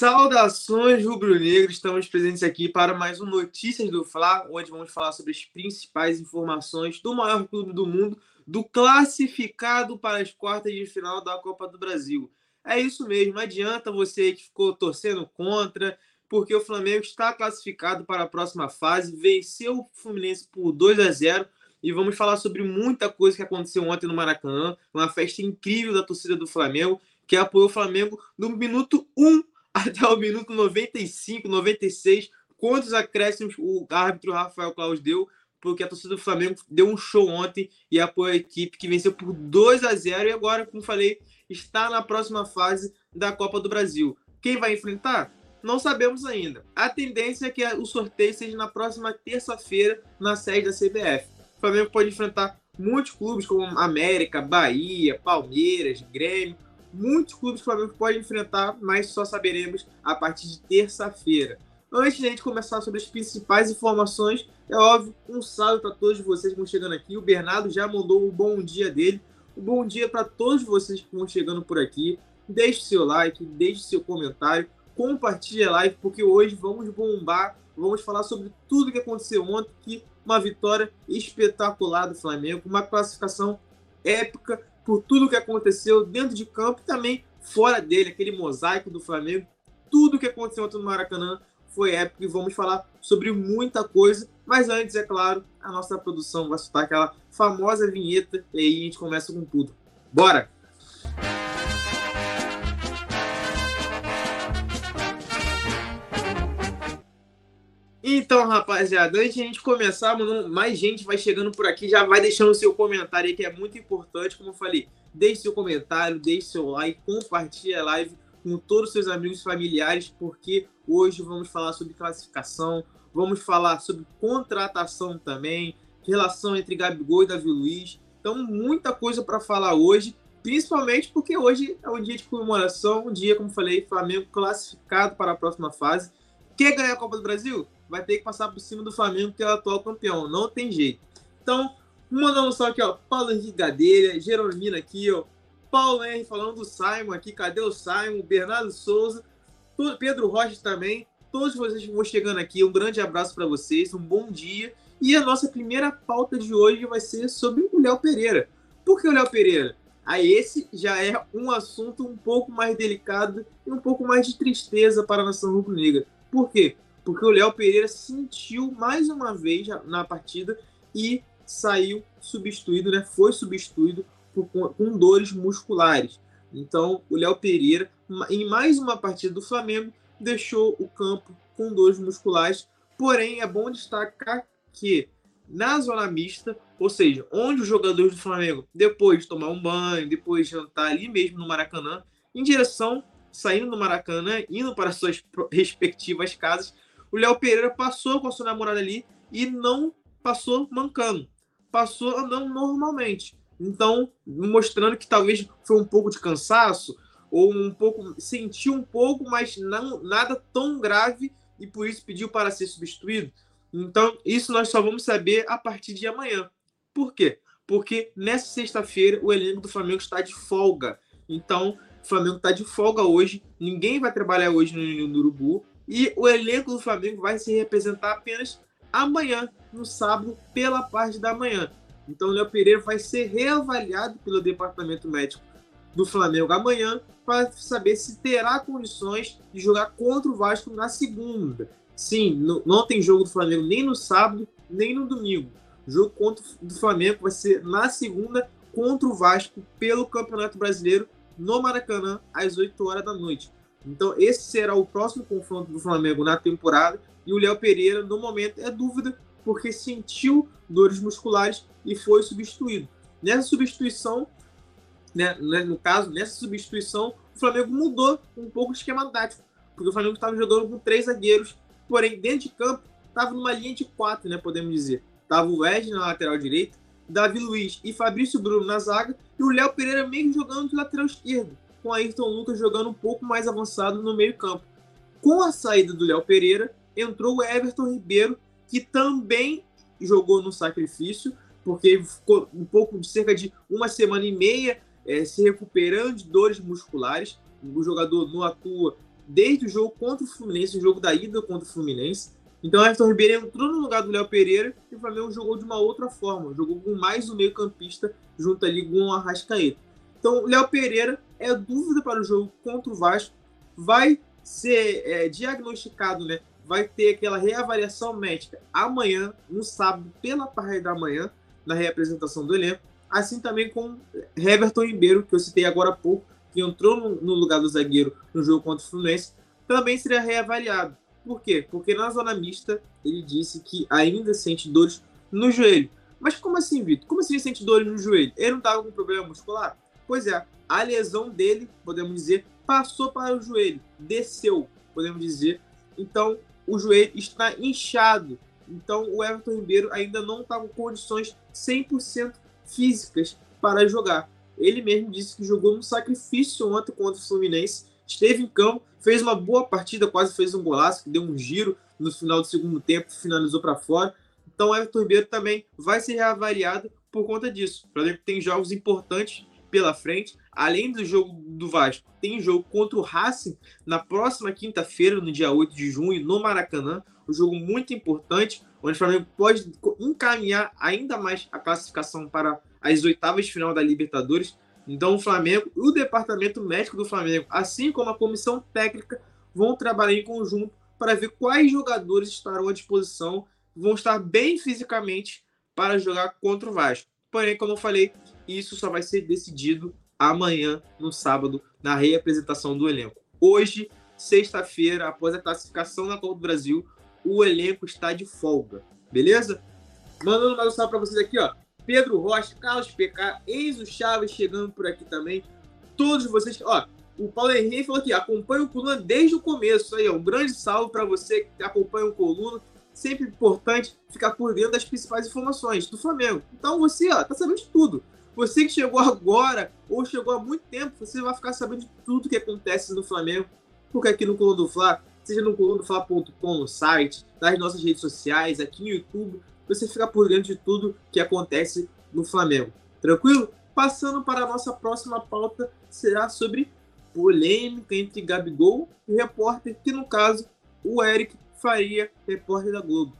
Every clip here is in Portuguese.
Saudações rubro-negros, estamos presentes aqui para mais um Notícias do Fla, onde vamos falar sobre as principais informações do maior clube do mundo, do classificado para as quartas de final da Copa do Brasil. É isso mesmo, adianta você que ficou torcendo contra, porque o Flamengo está classificado para a próxima fase, venceu o Fluminense por 2 a 0 e vamos falar sobre muita coisa que aconteceu ontem no Maracanã, uma festa incrível da torcida do Flamengo, que apoiou o Flamengo no minuto 1 até o minuto 95, 96, quantos acréscimos o árbitro Rafael Claus deu, porque a torcida do Flamengo deu um show ontem e apoiou a equipe que venceu por 2 a 0 e agora, como falei, está na próxima fase da Copa do Brasil. Quem vai enfrentar? Não sabemos ainda. A tendência é que o sorteio seja na próxima terça-feira na sede da CBF. O Flamengo pode enfrentar muitos clubes como América, Bahia, Palmeiras, Grêmio, muitos clubes que o Flamengo pode enfrentar, mas só saberemos a partir de terça-feira. Antes de a gente começar sobre as principais informações, é óbvio, um salve para todos vocês que estão chegando aqui. O Bernardo já mandou o bom dia dele. Um bom dia para todos vocês que estão chegando por aqui. Deixe seu like, deixe seu comentário, compartilhe a live, porque hoje vamos bombar, vamos falar sobre tudo que aconteceu ontem, que uma vitória espetacular do Flamengo, uma classificação épica por tudo que aconteceu dentro de campo e também fora dele, aquele mosaico do Flamengo. Tudo que aconteceu ontem no Maracanã foi épico e vamos falar sobre muita coisa. Mas antes, é claro, a nossa produção vai soltar aquela famosa vinheta e aí a gente começa com tudo. Bora! Então, rapaziada, antes de a gente começar, mano, mais gente vai chegando por aqui, já vai deixando o seu comentário aí, que é muito importante, como eu falei. Deixe seu comentário, deixe seu like, compartilhe a live com todos os seus amigos e familiares, porque hoje vamos falar sobre classificação, vamos falar sobre contratação também, relação entre Gabigol e Davi Luiz. Então, muita coisa para falar hoje, principalmente porque hoje é um dia de comemoração, um dia, como falei, Flamengo classificado para a próxima fase. Quer ganhar a Copa do Brasil? Vai ter que passar por cima do Flamengo, que é o atual campeão. Não tem jeito. Então, mandando só aqui, ó. Paulo Henrique Gadelha, Jeromina aqui, ó. Paulo Henrique falando do Simon aqui. Cadê o Simon? Bernardo Souza. Pedro Rocha também. Todos vocês que vão chegando aqui, um grande abraço para vocês, um bom dia. E a nossa primeira pauta de hoje vai ser sobre o Léo Pereira. Por que o Léo Pereira? Aí esse já é um assunto um pouco mais delicado e um pouco mais de tristeza para a nação rubro-negra. Por quê? Porque o Léo Pereira sentiu mais uma vez na partida e saiu substituído, né? Foi substituído por, com dores musculares. Então, o Léo Pereira, em mais uma partida do Flamengo, deixou o campo com dores musculares. Porém, é bom destacar que na zona mista, ou seja, onde os jogadores do Flamengo, depois de tomar um banho, depois de jantar ali mesmo no Maracanã, em direção, saindo do Maracanã, indo para suas respectivas casas, o Léo Pereira passou com a sua namorada ali e não passou mancando. Passou andando normalmente. Então, mostrando que talvez foi um pouco de cansaço, ou um pouco. sentiu um pouco, mas não nada tão grave e por isso pediu para ser substituído. Então, isso nós só vamos saber a partir de amanhã. Por quê? Porque nessa sexta-feira o elenco do Flamengo está de folga. Então, o Flamengo está de folga hoje. Ninguém vai trabalhar hoje no, no Urubu. E o elenco do Flamengo vai se representar apenas amanhã, no sábado, pela parte da manhã. Então o Léo Pereira vai ser reavaliado pelo departamento médico do Flamengo amanhã para saber se terá condições de jogar contra o Vasco na segunda. Sim, não tem jogo do Flamengo nem no sábado, nem no domingo. O jogo contra o Flamengo vai ser na segunda contra o Vasco pelo Campeonato Brasileiro no Maracanã às 8 horas da noite. Então, esse será o próximo confronto do Flamengo na temporada. E o Léo Pereira, no momento, é dúvida, porque sentiu dores musculares e foi substituído. Nessa substituição, né, né, no caso, nessa substituição, o Flamengo mudou um pouco o esquema tático, porque o Flamengo estava jogando com três zagueiros, porém, dentro de campo, estava numa linha de quatro, né, podemos dizer. Tava o Wesley na lateral direita, Davi Luiz e Fabrício Bruno na zaga, e o Léo Pereira mesmo jogando de lateral esquerdo com Ayrton Lucas jogando um pouco mais avançado no meio-campo. Com a saída do Léo Pereira, entrou o Everton Ribeiro, que também jogou no sacrifício, porque ficou um pouco de cerca de uma semana e meia é, se recuperando de dores musculares. O jogador não atua desde o jogo contra o Fluminense, o jogo da ida contra o Fluminense. Então, Everton Ribeiro entrou no lugar do Léo Pereira e o Flamengo jogou de uma outra forma. Jogou com mais um meio-campista junto ali com o Arrascaeta. Então, Léo Pereira é dúvida para o jogo contra o Vasco. Vai ser é, diagnosticado, né? Vai ter aquela reavaliação médica amanhã, no sábado, pela parte da manhã, na reapresentação do elenco. Assim também com Everton Ribeiro, que eu citei agora há pouco, que entrou no, no lugar do zagueiro no jogo contra o Fluminense, também seria reavaliado. Por quê? Porque na zona mista ele disse que ainda sente dores no joelho. Mas como assim, Vitor? Como assim ele sente dores no joelho? Ele não estava com problema muscular? Pois é, a lesão dele, podemos dizer, passou para o joelho, desceu, podemos dizer. Então, o joelho está inchado. Então, o Everton Ribeiro ainda não está com condições 100% físicas para jogar. Ele mesmo disse que jogou um sacrifício ontem contra o Fluminense, esteve em campo, fez uma boa partida, quase fez um golaço, que deu um giro no final do segundo tempo, finalizou para fora. Então, o Everton Ribeiro também vai ser reavaliado por conta disso. O Flamengo tem jogos importantes pela frente, além do jogo do Vasco, tem jogo contra o Racing na próxima quinta-feira, no dia 8 de junho, no Maracanã. Um jogo muito importante, onde o Flamengo pode encaminhar ainda mais a classificação para as oitavas de final da Libertadores. Então, o Flamengo e o departamento médico do Flamengo, assim como a comissão técnica, vão trabalhar em conjunto para ver quais jogadores estarão à disposição, vão estar bem fisicamente para jogar contra o Vasco. Porém, como eu falei, isso só vai ser decidido amanhã, no sábado, na reapresentação do elenco. Hoje, sexta-feira, após a classificação na Copa do Brasil, o elenco está de folga, beleza? Mandando mais um salve para vocês aqui, ó. Pedro Rocha, Carlos PK, Enzo Chaves chegando por aqui também. Todos vocês, ó, o Paulo Henrique falou aqui, acompanha o Coluna desde o começo. Aí, ó, um grande salve para você que acompanha o Coluna. Sempre importante ficar por dentro das principais informações do Flamengo. Então você, ó, tá sabendo de tudo. Você que chegou agora ou chegou há muito tempo, você vai ficar sabendo de tudo que acontece no Flamengo. Porque aqui no Coluna do Fla, seja no colunadofla.com, no site, nas nossas redes sociais, aqui no YouTube, você fica por dentro de tudo que acontece no Flamengo. Tranquilo? Passando para a nossa próxima pauta, será sobre polêmica entre Gabigol e repórter, que no caso, o Eric Faria, repórter da Globo.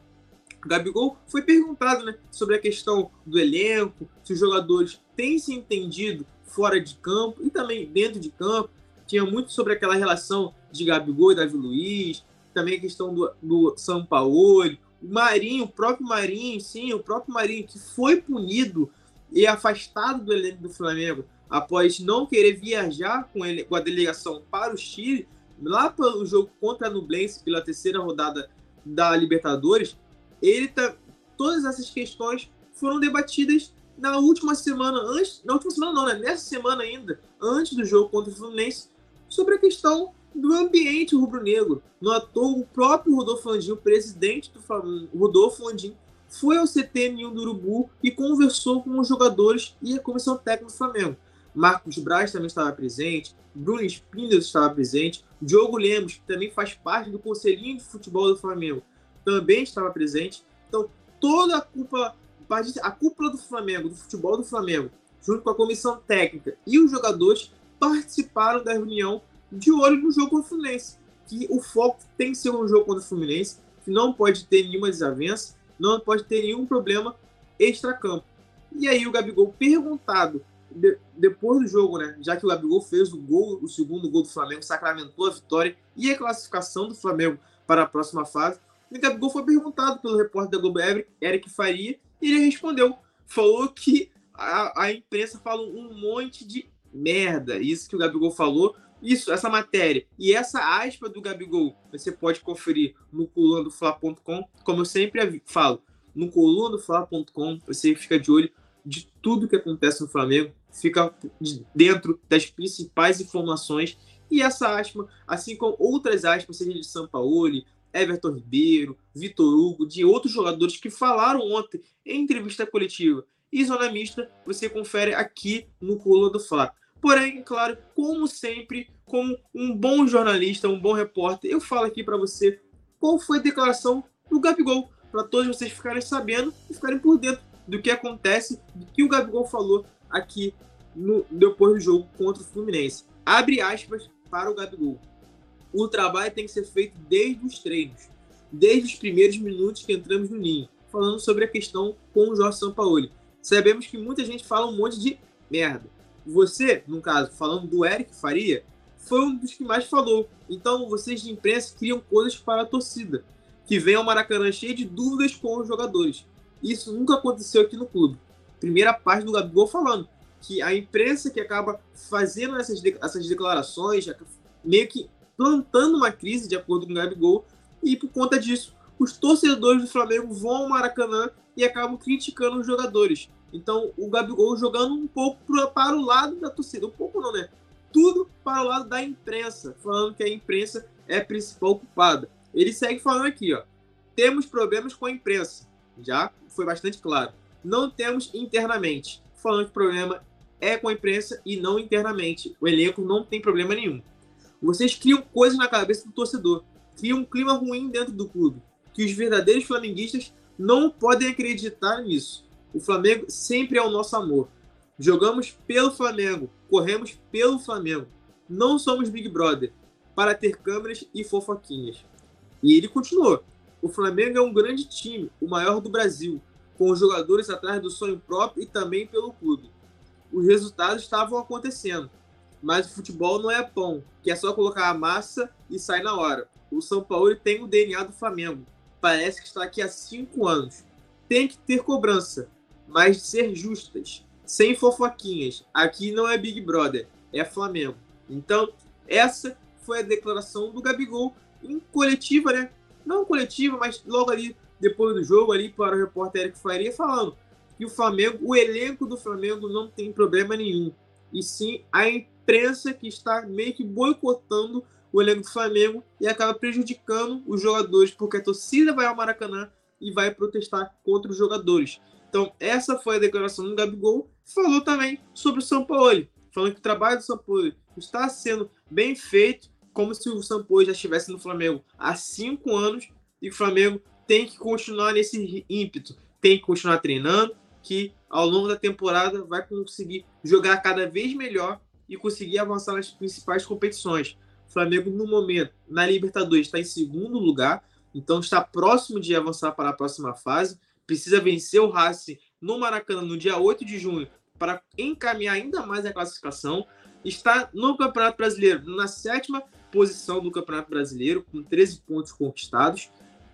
O Gabigol foi perguntado né, sobre a questão do elenco, se os jogadores têm se entendido fora de campo e também dentro de campo. Tinha muito sobre aquela relação de Gabigol e Davi Luiz, também a questão do, do São Paulo, o Marinho, o próprio Marinho, sim, o próprio Marinho, que foi punido e afastado do elenco do Flamengo após não querer viajar com, ele, com a delegação para o Chile, lá pelo jogo contra a Nublense, pela terceira rodada da Libertadores, ele tá, todas essas questões foram debatidas na última semana, antes, na última semana não, né? Nessa semana ainda, antes do jogo contra o Fluminense, sobre a questão do ambiente rubro-negro. No ator, o próprio Rodolfo Landim, o presidente do Flamengo, Rodolfo Landim, foi ao CTN1 do Urubu e conversou com os jogadores e a comissão técnica do Flamengo. Marcos Braz também estava presente, Bruno Spindler estava presente, Diogo Lemos, que também faz parte do Conselhinho de Futebol do Flamengo, também estava presente. Então, toda a cúpula, a cúpula do Flamengo, do futebol do Flamengo, junto com a comissão técnica e os jogadores, participaram da reunião de olho no jogo contra o Fluminense. Que o foco tem que ser um jogo contra o Fluminense, que não pode ter nenhuma desavença, não pode ter nenhum problema extra-campo. E aí o Gabigol perguntado de, depois do jogo, né? Já que o Gabigol fez o gol, o segundo gol do Flamengo, sacramentou a vitória e a classificação do Flamengo para a próxima fase. E o Gabigol foi perguntado pelo repórter da Globo Eric Faria, e ele respondeu. Falou que a, a imprensa fala um monte de merda. Isso que o Gabigol falou isso, essa matéria e essa aspa do Gabigol, você pode conferir no colunadofla.com, como eu sempre falo, no colunadofla.com, você fica de olho de tudo que acontece no Flamengo, fica dentro das principais informações e essa aspa, assim como outras aspas, seja de São Paulo, Everton Ribeiro, Vitor Hugo, de outros jogadores que falaram ontem em entrevista coletiva e zona mista, você confere aqui no Coluna do Fla. Porém, claro, como sempre, como um bom jornalista, um bom repórter, eu falo aqui para você qual foi a declaração do Gabigol, para todos vocês ficarem sabendo e ficarem por dentro do que acontece, do que o Gabigol falou aqui no, depois do jogo contra o Fluminense. Abre aspas para o Gabigol. O trabalho tem que ser feito desde os treinos, desde os primeiros minutos que entramos no ninho, falando sobre a questão com o Jorge Sampaoli. Sabemos que muita gente fala um monte de merda. Você, no caso, falando do Eric Faria, foi um dos que mais falou. Então, vocês de imprensa criam coisas para a torcida, que vem ao Maracanã cheio de dúvidas com os jogadores. Isso nunca aconteceu aqui no clube. Primeira parte do Gabigol falando que a imprensa que acaba fazendo essas, essas declarações, meio que plantando uma crise, de acordo com o Gabigol, e por conta disso, os torcedores do Flamengo vão ao Maracanã e acabam criticando os jogadores. Então, o Gabigol jogando um pouco para o lado da torcida, um pouco não, né? Tudo para o lado da imprensa, falando que a imprensa é a principal culpada. Ele segue falando aqui, ó. Temos problemas com a imprensa. Já foi bastante claro. Não temos internamente. Falando que o problema é com a imprensa e não internamente. O elenco não tem problema nenhum. Vocês criam coisas na cabeça do torcedor, criam um clima ruim dentro do clube, que os verdadeiros flamenguistas não podem acreditar nisso. O Flamengo sempre é o nosso amor. Jogamos pelo Flamengo, corremos pelo Flamengo. Não somos Big Brother para ter câmeras e fofoquinhas. E ele continuou: o Flamengo é um grande time, o maior do Brasil, com os jogadores atrás do sonho próprio e também pelo clube. Os resultados estavam acontecendo. Mas o futebol não é pão, que é só colocar a massa e sai na hora. O São Paulo tem o DNA do Flamengo. Parece que está aqui há cinco anos. Tem que ter cobrança, mas ser justas, sem fofoquinhas. Aqui não é Big Brother, é Flamengo. Então, essa foi a declaração do Gabigol em coletiva, né? Não coletiva, mas logo ali, depois do jogo, ali para o repórter Eric Faria, falando que o Flamengo, o elenco do Flamengo não tem problema nenhum. E sim a imprensa que está meio que boicotando o elenco do Flamengo e acaba prejudicando os jogadores, porque a torcida vai ao Maracanã e vai protestar contra os jogadores. Então, essa foi a declaração do Gabigol. Falou também sobre o São Paulo, falando que o trabalho do São Paulo está sendo bem feito, como se o São Paulo já estivesse no Flamengo há cinco anos e o Flamengo tem que continuar nesse ímpeto, tem que continuar treinando, que ao longo da temporada vai conseguir jogar cada vez melhor e conseguir avançar nas principais competições. O Flamengo, no momento, na Libertadores, está em segundo lugar, então está próximo de avançar para a próxima fase. Precisa vencer o Racing no Maracanã no dia 8 de junho para encaminhar ainda mais a classificação. Está no Campeonato Brasileiro na sétima posição do Campeonato Brasileiro, com 13 pontos conquistados.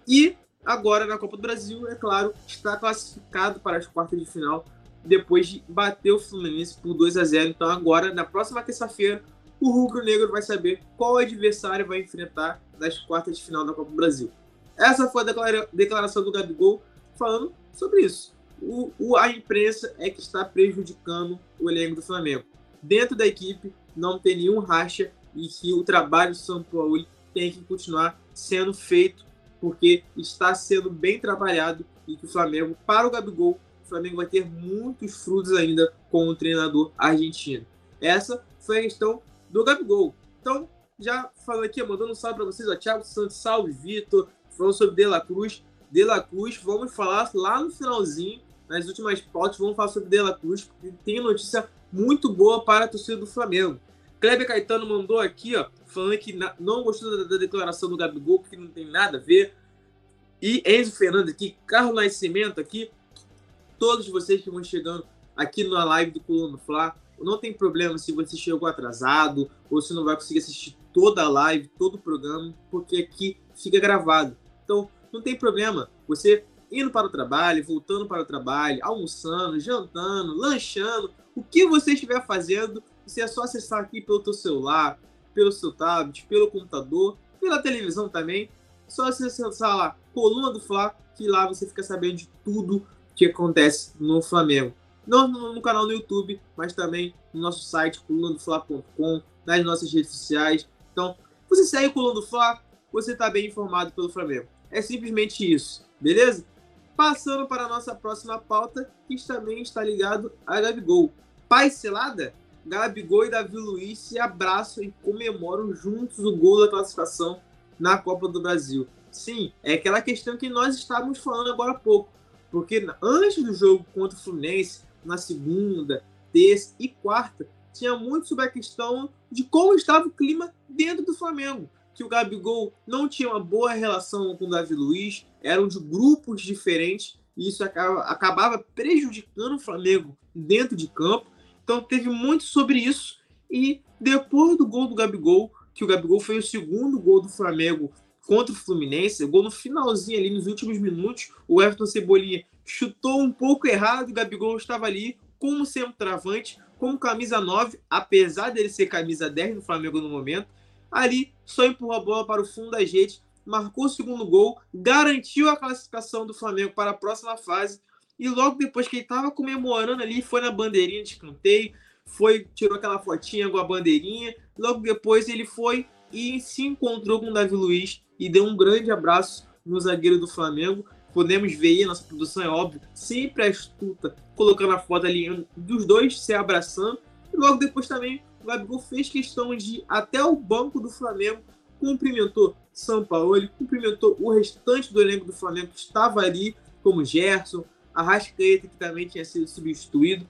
E agora na Copa do Brasil, é claro, está classificado para as quartas de final depois de bater o Fluminense por 2 a 0 Então, agora, na próxima terça-feira, o Rubro Negro vai saber qual adversário vai enfrentar nas quartas de final da Copa do Brasil. Essa foi a declaração do Gabigol falando sobre isso. O, o, a imprensa é que está prejudicando o elenco do Flamengo. Dentro da equipe não tem nenhum racha e que o trabalho do São Paulo tem que continuar sendo feito porque está sendo bem trabalhado e que o Flamengo, para o Gabigol, o Flamengo vai ter muitos frutos ainda com o treinador argentino. Essa foi a questão do Gabigol. Então, já falando aqui, mandando um salve para vocês, ó, Thiago Santos, salve, Vitor, falando sobre De La Cruz. De La Cruz, vamos falar lá no finalzinho, nas últimas pautas, vamos falar sobre De La Cruz, porque tem notícia muito boa para a torcida do Flamengo. Kleber Caetano mandou aqui, ó, falando que não gostou da, da declaração do Gabigol, porque não tem nada a ver. E Enzo Fernandes aqui, Carlos Nascimento aqui, todos vocês que vão chegando aqui na live do Coluna Fla. Não tem problema se você chegou atrasado ou se não vai conseguir assistir toda a live, todo o programa, porque aqui fica gravado. Então, não tem problema. Você indo para o trabalho, voltando para o trabalho, almoçando, jantando, lanchando, o que você estiver fazendo, você é só acessar aqui pelo seu celular, pelo seu tablet, pelo computador, pela televisão também. Só você acessar lá, Coluna do Fla, que lá você fica sabendo de tudo que acontece no Flamengo. Não no, no canal no YouTube, mas também no nosso site, colunadofla.com, nas nossas redes sociais. Então, você segue o Coluna do Fla, você está bem informado pelo Flamengo. É simplesmente isso, beleza? Passando para a nossa próxima pauta, que também está ligado a Gabigol. Pai Selada? Gabigol e Davi Luiz se abraçam e comemoram juntos o gol da classificação na Copa do Brasil. Sim, é aquela questão que nós estávamos falando agora há pouco. Porque antes do jogo contra o Fluminense, na segunda, terça e quarta, tinha muito sobre a questão de como estava o clima dentro do Flamengo. que o Gabigol não tinha uma boa relação com o Davi Luiz, eram de grupos diferentes, e isso acabava prejudicando o Flamengo dentro de campo. Então teve muito sobre isso. E depois do gol do Gabigol, que o Gabigol foi o segundo gol do Flamengo contra o Fluminense, o gol no finalzinho ali, nos últimos minutos, o Everton Cebolinha chutou um pouco errado, o Gabigol estava ali como centroavante, como camisa 9, apesar dele ser camisa 10 do Flamengo no momento, ali só empurrou a bola para o fundo da gente, marcou o segundo gol, garantiu a classificação do Flamengo para a próxima fase, e logo depois que ele estava comemorando ali, foi na bandeirinha de escanteio, foi, tirou aquela fotinha com a bandeirinha, logo depois ele foi e se encontrou com o Davi Luiz e deu um grande abraço no zagueiro do Flamengo. Podemos ver aí, a nossa produção é óbvio, sempre astuta, colocando a foto ali dos dois se abraçando. E logo depois também o Gabigol fez questão de ir até o banco do Flamengo, cumprimentou São Paulo, ele cumprimentou o restante do elenco do Flamengo que estava ali, como Gerson, Arrascaeta, que também tinha sido substituído.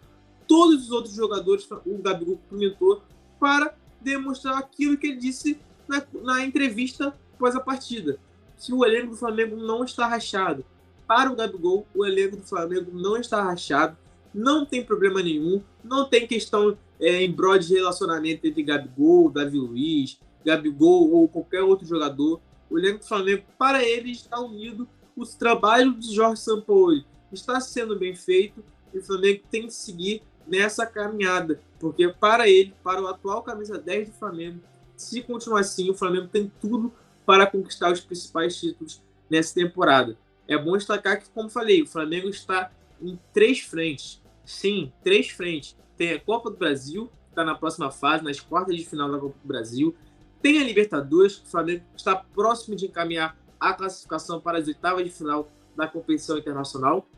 Todos os outros jogadores o Gabigol cumprimentou para demonstrar aquilo que ele disse na, na entrevista após a partida. Que o elenco do Flamengo não está rachado. Para o Gabigol, o elenco do Flamengo não está rachado. Não tem problema nenhum. Não tem questão é, em de relacionamento entre Gabigol, Davi Luiz, Gabigol ou qualquer outro jogador. O elenco do Flamengo, para ele, está unido. O trabalho de Jorge Sampaoli está sendo bem feito e o Flamengo tem que seguir nessa caminhada, porque para ele, para o atual camisa 10 do Flamengo, se continuar assim, o Flamengo tem tudo para conquistar os principais títulos nessa temporada. É bom destacar que, como falei, o Flamengo está em três frentes. Sim, três frentes. Tem a Copa do Brasil, que está na próxima fase, nas quartas de final da Copa do Brasil. Tem a Libertadores, o Flamengo está próximo de encaminhar a classificação para as oitavas de final da competição internacional.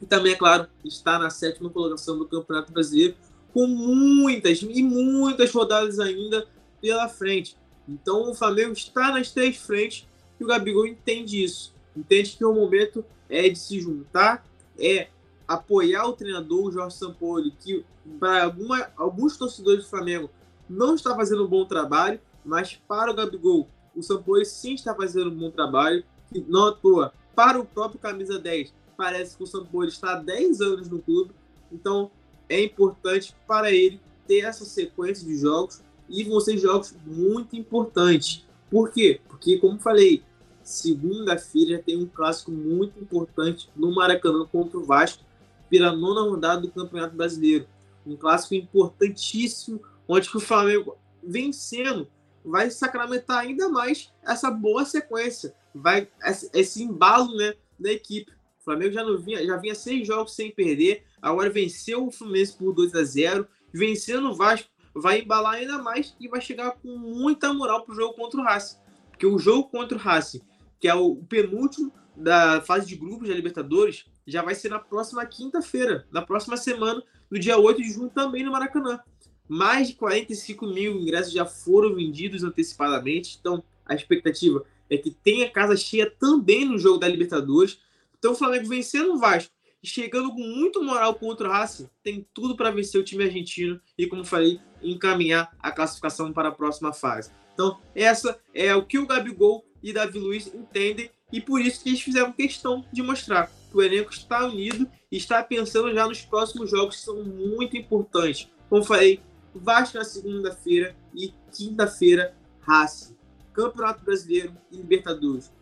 E também, é claro, está na sétima colocação do Campeonato Brasileiro, com muitas e muitas rodadas ainda pela frente. Então o Flamengo está nas três frentes e o Gabigol entende isso. Entende que o momento é de se juntar, é apoiar o treinador, o Jorge Sampaoli, que para alguns torcedores do Flamengo não está fazendo um bom trabalho, mas para o Gabigol, o Sampaoli sim está fazendo um bom trabalho, que não à toa, para o próprio camisa 10, parece que o Sampaoli está há 10 anos no clube, então é importante para ele ter essa sequência de jogos e vão ser jogos muito importantes. Por quê? Porque, como falei, segunda-feira tem um clássico muito importante no Maracanã contra o Vasco pela nona rodada do Campeonato Brasileiro. Um clássico importantíssimo, onde o Flamengo vencendo vai sacramentar ainda mais essa boa sequência, vai esse embalo né, da equipe. O Flamengo já, não vinha, já vinha seis jogos sem perder, agora venceu o Fluminense por 2 a 0 vencendo o Vasco vai embalar ainda mais e vai chegar com muita moral para o jogo contra o Racing. Porque o jogo contra o Racing, que é o penúltimo da fase de grupos da Libertadores, já vai ser na próxima quinta-feira, na próxima semana, no dia 8 de junho, também no Maracanã. Mais de 45 mil ingressos já foram vendidos antecipadamente, então a expectativa é que tenha casa cheia também no jogo da Libertadores. Então o Flamengo vencendo o Vasco chegando com muito moral contra o Racing, tem tudo para vencer o time argentino e, como falei, encaminhar a classificação para a próxima fase. Então, essa é o que o Gabigol e Davi Luiz entendem e por isso que eles fizeram questão de mostrar que o elenco está unido e está pensando já nos próximos jogos que são muito importantes. Como falei, Vasco na segunda-feira e quinta-feira, Racing. Campeonato Brasileiro e Libertadores.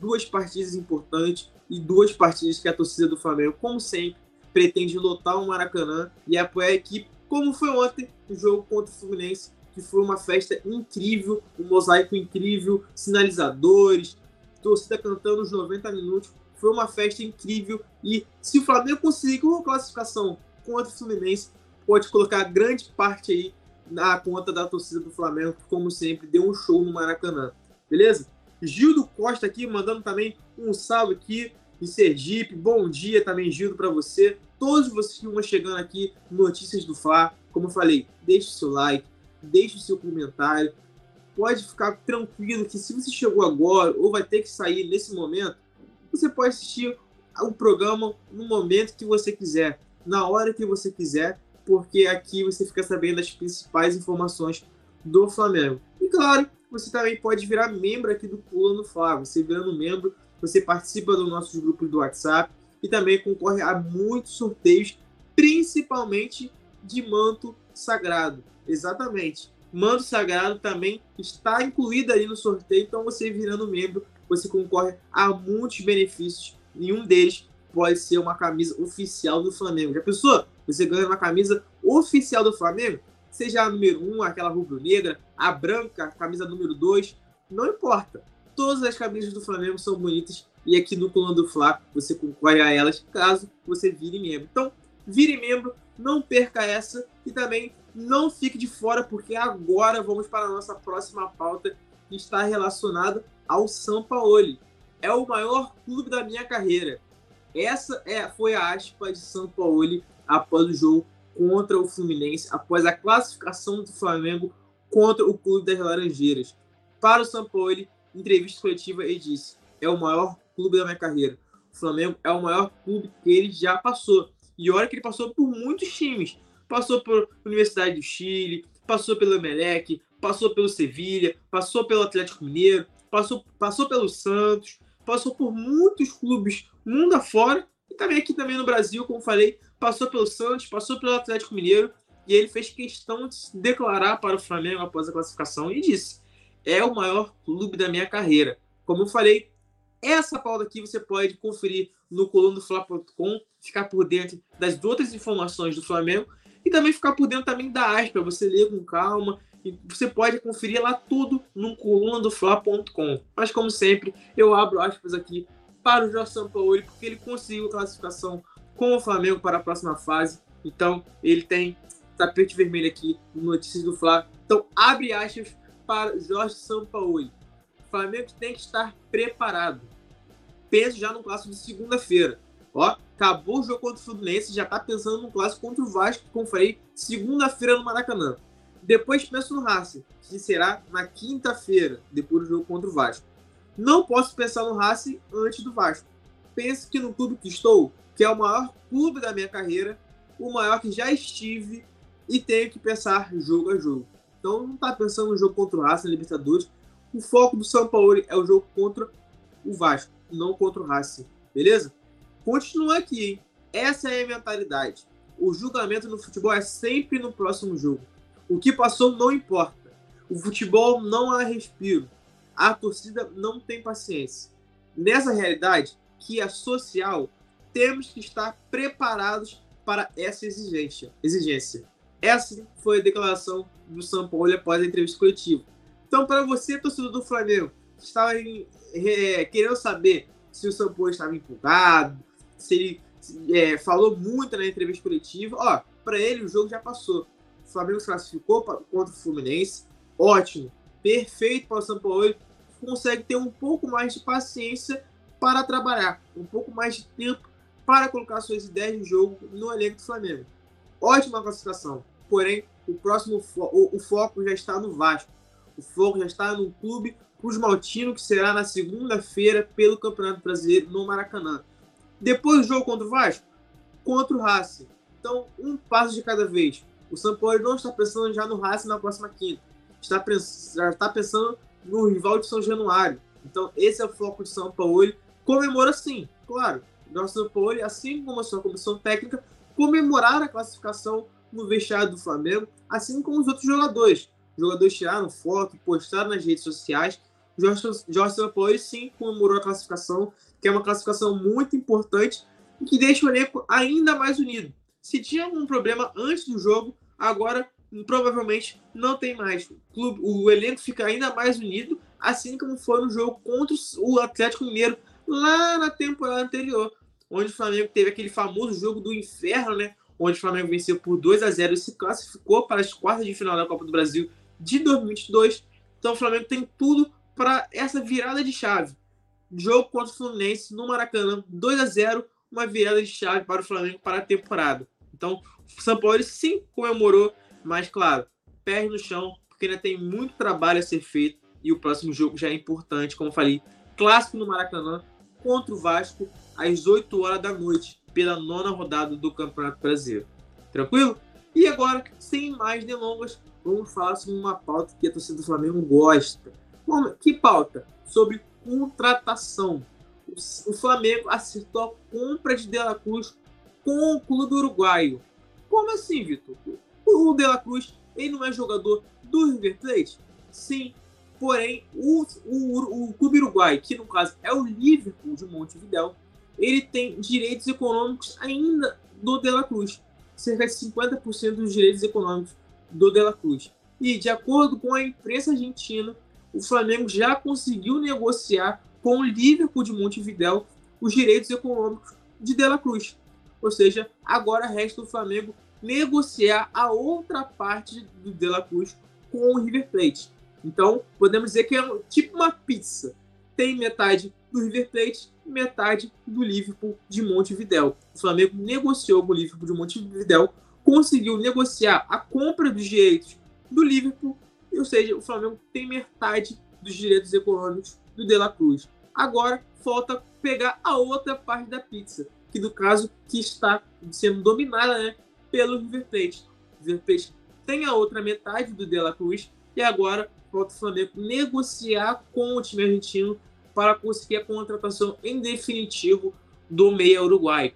Duas partidas importantes e duas partidas que a torcida do Flamengo, como sempre, pretende lotar o Maracanã e apoiar a equipe, como foi ontem no jogo contra o Fluminense, que foi uma festa incrível, um mosaico incrível, sinalizadores, torcida cantando os 90 minutos. Foi uma festa incrível e se o Flamengo conseguir uma classificação contra o Fluminense, pode colocar grande parte aí na conta da torcida do Flamengo, que, como sempre, deu um show no Maracanã. Beleza? Gildo Costa aqui, mandando também um salve aqui em Sergipe. Bom dia também, Gildo, para você. Todos vocês que vão chegando aqui Notícias do Fla, como eu falei, deixe o seu like, deixe o seu comentário. Pode ficar tranquilo que se você chegou agora ou vai ter que sair nesse momento, você pode assistir o programa no momento que você quiser, na hora que você quiser, porque aqui você fica sabendo das principais informações do Flamengo. E claro, você também pode virar membro aqui do Pula no Fla. Você virando membro, você participa dos nossos grupos do WhatsApp e também concorre a muitos sorteios, principalmente de manto sagrado. Exatamente. Manto sagrado também está incluído ali no sorteio, então você virando membro, você concorre a muitos benefícios. Nenhum deles pode ser uma camisa oficial do Flamengo. Já pensou? Você ganha uma camisa oficial do Flamengo? Seja a número 1, aquela rubro-negra, a branca, a camisa número 2, não importa. Todas as camisas do Flamengo são bonitas e aqui no Coluna do Fla você a elas caso você vire membro. Então, vire membro, não perca essa e também não fique de fora porque agora vamos para a nossa próxima pauta que está relacionada ao São Paulo. É o maior clube da minha carreira. Essa é, foi a aspa de São Paulo após o jogo contra o Fluminense, após a classificação do Flamengo contra o Clube das Laranjeiras. Para o em entrevista coletiva, ele disse: é o maior clube da minha carreira. O Flamengo é o maior clube que ele já passou. E olha que ele passou por muitos times. Passou por Universidade do Chile, passou pelo Emelec, passou pelo Sevilha, passou pelo Atlético Mineiro, passou, passou pelo Santos, passou por muitos clubes mundo afora e também aqui também no Brasil, como falei, passou pelo Santos, passou pelo Atlético Mineiro e ele fez questão de se declarar para o Flamengo após a classificação e disse: é o maior clube da minha carreira. Como eu falei, essa pauta aqui você pode conferir no colunofla.com, ficar por dentro das outras informações do Flamengo e também ficar por dentro também da aspa, você lê com calma e você pode conferir lá tudo no colunadofla.com. Mas como sempre, eu abro aspas aqui para o Jorge Sampaoli porque ele conseguiu a classificação com o Flamengo para a próxima fase. Então, ele tem tapete vermelho aqui no Notícias do Fla. Então, abre aspas para Jorge Sampaoli. O Flamengo tem que estar preparado. Penso já no clássico de segunda-feira. Ó, acabou o jogo contra o Fluminense, já tá pensando no clássico contra o Vasco, como falei, segunda-feira no Maracanã. Depois penso no Racing, que será na quinta-feira, depois do jogo contra o Vasco. Não posso pensar no Racing antes do Vasco. Penso que no clube que estou, que é o maior clube da minha carreira, o maior que já estive, e tenho que pensar jogo a jogo. Então não tá pensando no jogo contra o Racing na Libertadores, o foco do São Paulo é o jogo contra o Vasco, não contra o Racing, beleza? Continua aqui, hein? Essa é a mentalidade. O julgamento no futebol é sempre no próximo jogo. O que passou não importa. O futebol não há respiro. A torcida não tem paciência. Nessa realidade, que é social, temos que estar preparados para essa exigência. exigência. Essa foi a declaração do São Paulo após a entrevista coletiva. Então, para você, torcedor do Flamengo, que estava em, é, querendo saber se o São Paulo estava empolgado, se ele é, falou muito na entrevista coletiva, ó, para ele o jogo já passou. O Flamengo se classificou contra o Fluminense, ótimo, perfeito para o São Paulo, consegue ter um pouco mais de paciência para trabalhar, um pouco mais de tempo para colocar suas ideias de jogo no elenco do Flamengo. Ótima classificação, porém o próximo fo o, o foco já está no Vasco o foco já está no clube Cruz Maltino, que será na segunda-feira pelo Campeonato Brasileiro no Maracanã. Depois do jogo contra o Vasco, contra o Racing. Então, um passo de cada vez. O São Paulo não está pensando já no Racing na próxima quinta. Está já está pensando no rival de São Januário. Então, esse é o foco de São Paulo. Comemora sim, claro. Nosso São Paulo, assim como a sua comissão técnica, comemorar a classificação no vestiário do Flamengo, assim como os outros jogadores jogadores tiraram foto, postaram nas redes sociais. Jorge Sampaoli sim comemorou a classificação, que é uma classificação muito importante e que deixa o elenco ainda mais unido. Se tinha algum problema antes do jogo, agora provavelmente não tem mais. O, clube, o elenco fica ainda mais unido, assim como foi no jogo contra o Atlético Mineiro lá na temporada anterior, onde o Flamengo teve aquele famoso jogo do inferno, né? Onde o Flamengo venceu por 2 a 0 e se classificou para as quartas de final da Copa do Brasil de 2022. Então o Flamengo tem tudo para essa virada de chave. Jogo contra o Fluminense no Maracanã, 2 a 0 uma virada de chave para o Flamengo para a temporada. Então, o São Paulo sim comemorou, mas claro, pé no chão, porque ainda tem muito trabalho a ser feito e o próximo jogo já é importante, como falei, clássico no Maracanã contra o Vasco às 8 horas da noite, pela nona rodada do Campeonato Brasileiro. Tranquilo? E agora, sem mais delongas, vamos falar sobre uma pauta que a torcida do Flamengo gosta. Que pauta? Sobre contratação. O Flamengo acertou a compra de De La Cruz com o clube uruguaio. Como assim, Vitor? O De La Cruz, ele não é jogador do River Plate? Sim. Porém, o, o, o clube uruguaio, que no caso é o Liverpool de Montevideo, ele tem direitos econômicos ainda do De La Cruz. Cerca de 50% dos direitos econômicos do De La Cruz. E, de acordo com a imprensa argentina, o Flamengo já conseguiu negociar com o Liverpool de Montevideo os direitos econômicos de De La Cruz. Ou seja, agora resta o Flamengo negociar a outra parte do De La Cruz com o River Plate. Então, podemos dizer que é tipo uma pizza. Tem metade do River Plate e metade do Liverpool de Montevideo. O Flamengo negociou com o Liverpool de Montevideo, conseguiu negociar a compra dos direitos do Liverpool, ou seja, o Flamengo tem metade dos direitos econômicos do De La Cruz. Agora, falta pegar a outra parte da pizza, que no caso que está sendo dominada né, pelo River Plate. O River Plate tem a outra metade do De La Cruz e agora falta o Flamengo negociar com o time argentino para conseguir a contratação em definitivo do meia uruguai.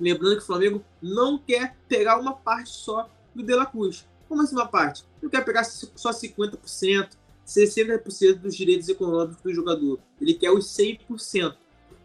Lembrando que o Flamengo não quer pegar uma parte só do De La Cruz. Como assim uma parte? Não quer pegar só 50%, 60% dos direitos econômicos do jogador. Ele quer os 100%.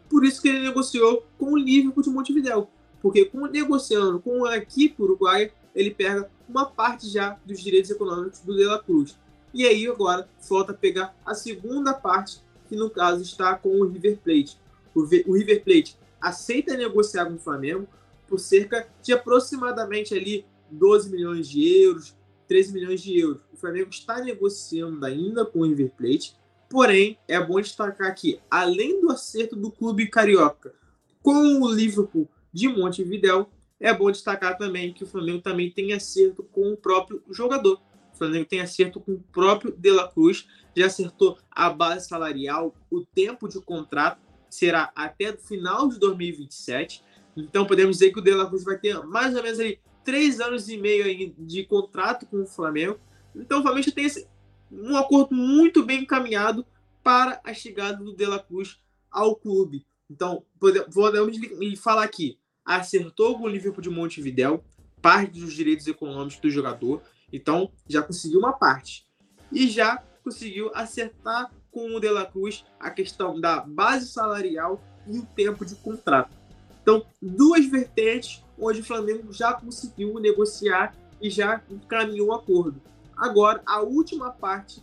Por isso que ele negociou com o Liverpool de Montevideo. Porque com, negociando com a equipe uruguaia, ele pega uma parte já dos direitos econômicos do De La Cruz. E aí agora falta pegar a segunda parte, que no caso está com o River Plate. O, River Plate aceita negociar com o Flamengo por cerca de aproximadamente ali 12 milhões de euros, 13 milhões de euros. O Flamengo está negociando ainda com o River Plate, porém é bom destacar que além do acerto do clube carioca com o Liverpool de Montevideo, é bom destacar também que o Flamengo também tem acerto com o próprio jogador. O Flamengo tem acerto com o próprio De La Cruz, já acertou a base salarial, o tempo de contrato será até o final de 2027. Então podemos dizer que o De La Cruz vai ter mais ou menos aí três anos e meio de contrato com o Flamengo. Então o Flamengo já tem esse, um acordo muito bem encaminhado para a chegada do De La Cruz ao clube. Então podemos falar aqui, acertou com o Liverpool de Montevideo, parte dos direitos econômicos do jogador, então, já conseguiu uma parte. E já conseguiu acertar com o De La Cruz a questão da base salarial e o tempo de contrato. Então, duas vertentes onde o Flamengo já conseguiu negociar e já encaminhou o acordo. Agora, a última parte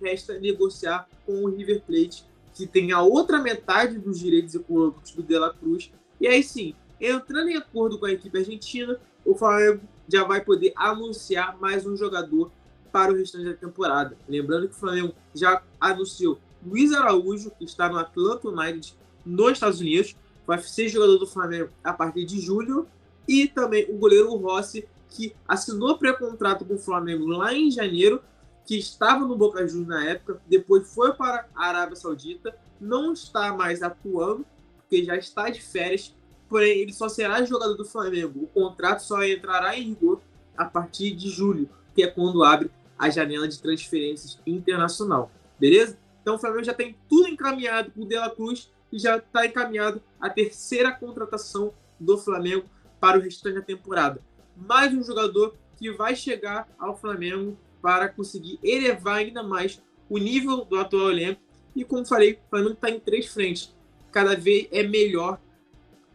resta negociar com o River Plate, que tem a outra metade dos direitos econômicos do De La Cruz. E aí sim, entrando em acordo com a equipe argentina, o Flamengo já vai poder anunciar mais um jogador para o restante da temporada. Lembrando que o Flamengo já anunciou Luiz Araújo, que está no Atlanta United nos Estados Unidos, vai ser jogador do Flamengo a partir de julho, e também o goleiro Rossi, que assinou pré-contrato com o Flamengo lá em janeiro, que estava no Boca Juniors na época, depois foi para a Arábia Saudita, não está mais atuando, porque já está de férias, porém ele só será jogador do Flamengo. O contrato só entrará em rigor a partir de julho, que é quando abre a janela de transferências internacional. Beleza? Então o Flamengo já tem tudo encaminhado com o De La Cruz e já está encaminhado a terceira contratação do Flamengo para o restante da temporada. Mais um jogador que vai chegar ao Flamengo para conseguir elevar ainda mais o nível do atual elenco. E como falei, o Flamengo está em três frentes. Cada vez é melhor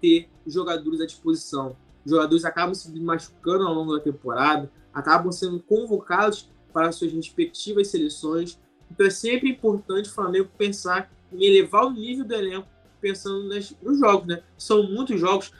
ter jogadores à disposição. Os jogadores acabam se machucando ao longo da temporada, acabam sendo convocados para suas respectivas seleções. Então é sempre importante o Flamengo pensar em elevar o nível do elenco, pensando nas, nos jogos, né? São muitos jogos,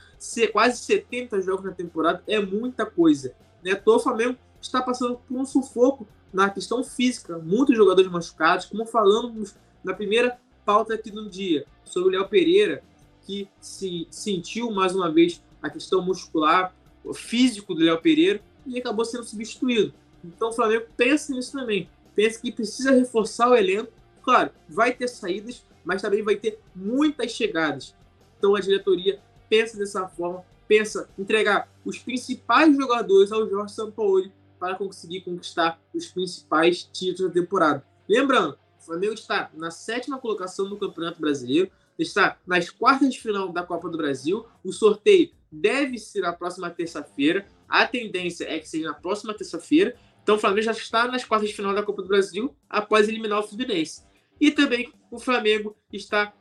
quase 70 jogos na temporada, é muita coisa. Né? Então, o Flamengo está passando por um sufoco na questão física, muitos jogadores machucados, como falamos na primeira pauta aqui no dia, sobre o Léo Pereira, que se sentiu mais uma vez a questão muscular, físico do Léo Pereira e acabou sendo substituído. Então o Flamengo pensa nisso também. Pensa que precisa reforçar o elenco. Claro, vai ter saídas, mas também vai ter muitas chegadas. Então a diretoria pensa dessa forma, pensa entregar os principais jogadores ao Jorge Sampaoli para conseguir conquistar os principais títulos da temporada. Lembrando, o Flamengo está na sétima colocação do Campeonato Brasileiro, está nas quartas de final da Copa do Brasil. O sorteio deve ser na próxima terça-feira. A tendência é que seja na próxima terça-feira. Então o Flamengo já está nas quartas de final da Copa do Brasil após eliminar o Fluminense. E também o Flamengo está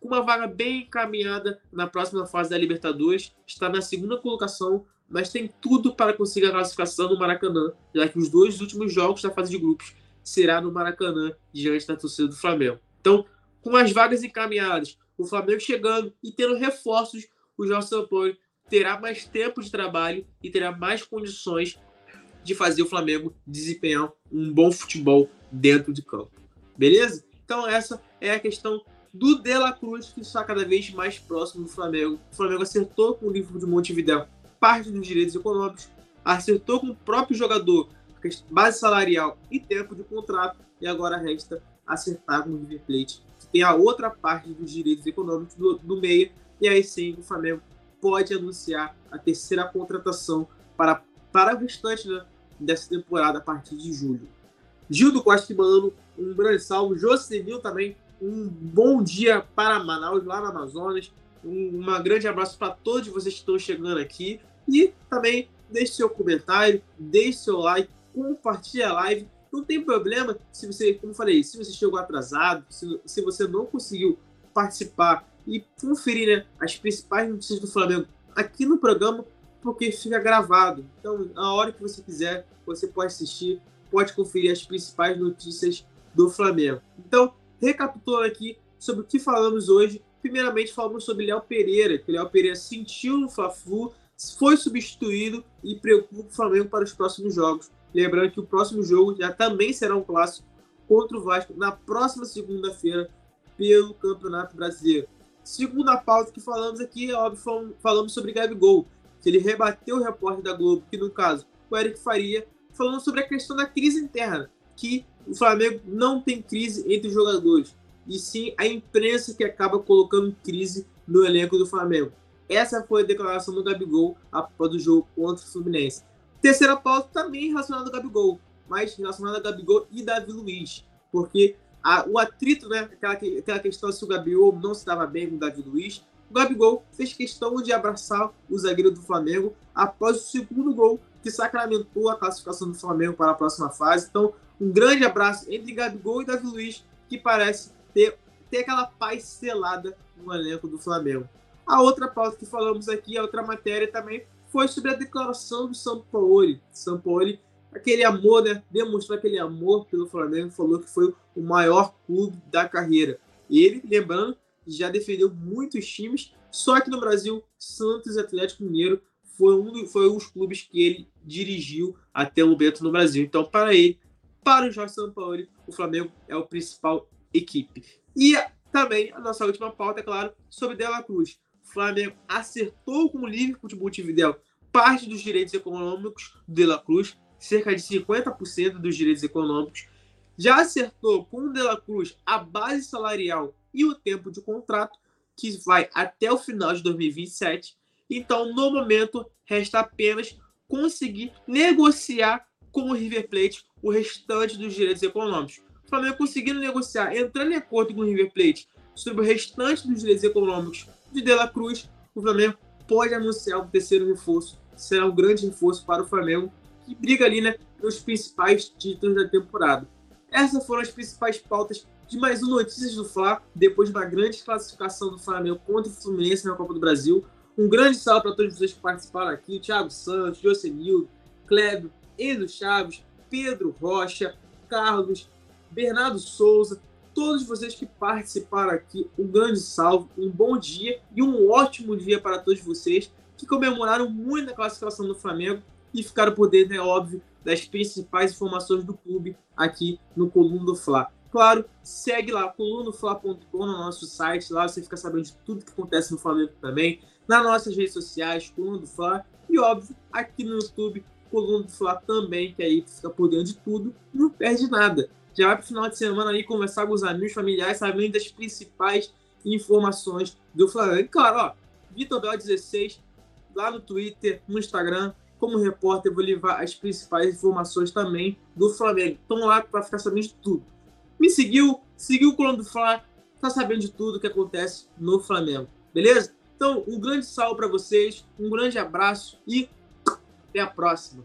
com uma vaga bem encaminhada na próxima fase da Libertadores. Está na segunda colocação, mas tem tudo para conseguir a classificação no Maracanã, já que os dois últimos jogos da fase de grupos será no Maracanã, diante da torcida do Flamengo. Então, com as vagas encaminhadas, o Flamengo chegando e tendo reforços, o Jorge Sampaio terá mais tempo de trabalho e terá mais condições de fazer o Flamengo desempenhar um bom futebol dentro de campo. Beleza? Então essa é a questão do De La Cruz, que está cada vez mais próximo do Flamengo. O Flamengo acertou com o livro de Montevideo parte dos direitos econômicos, acertou com o próprio jogador base salarial e tempo de contrato, e agora resta acertar com o River Plate tem a outra parte dos direitos econômicos do, do e aí sim o Flamengo pode anunciar a terceira contratação para, para o restante né, dessa temporada a partir de julho. Gil do Costa Mano, um grande salve. Josenil também, um bom dia para Manaus, lá no Amazonas. Um uma grande abraço para todos vocês que estão chegando aqui. E também deixe seu comentário, deixe seu like, compartilhe a live não tem problema se você, como eu falei, se você chegou atrasado, se, se você não conseguiu participar e conferir né, as principais notícias do Flamengo aqui no programa, porque fica gravado. Então, a hora que você quiser, você pode assistir, pode conferir as principais notícias do Flamengo. Então, recapitulando aqui sobre o que falamos hoje. Primeiramente, falamos sobre Léo Pereira, que Léo Pereira sentiu no Fla-Flu, foi substituído e preocupa o Flamengo para os próximos jogos. Lembrando que o próximo jogo já também será um clássico contra o Vasco na próxima segunda-feira pelo Campeonato Brasileiro. Segunda pauta que falamos aqui, é óbvio, falamos sobre Gabigol, que ele rebateu o repórter da Globo, que no caso o Eric Faria, falando sobre a questão da crise interna, que o Flamengo não tem crise entre os jogadores, e sim a imprensa que acaba colocando crise no elenco do Flamengo. Essa foi a declaração do Gabigol após o jogo contra o Fluminense. Terceira pauta também relacionada ao Gabigol, mas relacionada a Gabigol e Davi Luiz, porque a, o atrito, né, aquela, aquela questão se o Gabigol não se dava bem com o Davi Luiz, o Gabigol fez questão de abraçar o zagueiro do Flamengo após o segundo gol que sacramentou a classificação do Flamengo para a próxima fase. Então, um grande abraço entre Gabigol e Davi Luiz, que parece ter, ter aquela paz selada no elenco do Flamengo. A outra pauta que falamos aqui, a outra matéria também, foi sobre a declaração do. São Paulo, aquele amor, né? Demonstrou aquele amor pelo Flamengo, falou que foi o maior clube da carreira. Ele, lembrando, já defendeu muitos times, só que no Brasil, Santos e Atlético Mineiro foi um, foi dos clubes que ele dirigiu até o momento no Brasil. Então, para ele, para o Jorge Sampaoli, o Flamengo é o principal equipe. E também a nossa última pauta, é claro, sobre Dela Cruz. Flamengo acertou com o Liverpool de Montevideo parte dos direitos econômicos do De La Cruz, cerca de 50% dos direitos econômicos. Já acertou com o De La Cruz a base salarial e o tempo de contrato, que vai até o final de 2027. Então, no momento, resta apenas conseguir negociar com o River Plate o restante dos direitos econômicos. O Flamengo conseguindo negociar, entrando em acordo com o River Plate sobre o restante dos direitos econômicos de De La Cruz, o Flamengo pode anunciar o terceiro reforço. Será um grande reforço para o Flamengo, que briga ali né, pelos principais títulos da temporada. Essas foram as principais pautas de mais um Notícias do Fla, depois de uma grande classificação do Flamengo contra o Fluminense na Copa do Brasil. Um grande salve para todos vocês que participaram aqui: Thiago Santos, Josenildo, Clébio, Enzo Chaves, Pedro Rocha, Carlos, Bernardo Souza, todos vocês que participaram aqui, um grande salve, um bom dia e um ótimo dia para todos vocês que comemoraram muito a classificação do Flamengo e ficaram por dentro, é óbvio, das principais informações do clube aqui no Coluna do Fla. Claro, segue lá, colunofla.com no nosso site, lá você fica sabendo de tudo que acontece no Flamengo também, nas nossas redes sociais, Coluna do Fla, e óbvio, aqui no YouTube, Coluna do Fla também, que aí fica por dentro de tudo e não perde nada já vai para o final de semana aí conversar com os amigos familiares, sabendo das principais informações do Flamengo. E claro, ó, Vitor Bel 16, lá no Twitter, no Instagram, como repórter, vou levar as principais informações também do Flamengo. Estão lá para ficar sabendo de tudo. Me seguiu, seguiu o Coluna do Fla, tá sabendo de tudo que acontece no Flamengo. Beleza? Então, um grande salve para vocês, um grande abraço e até a próxima.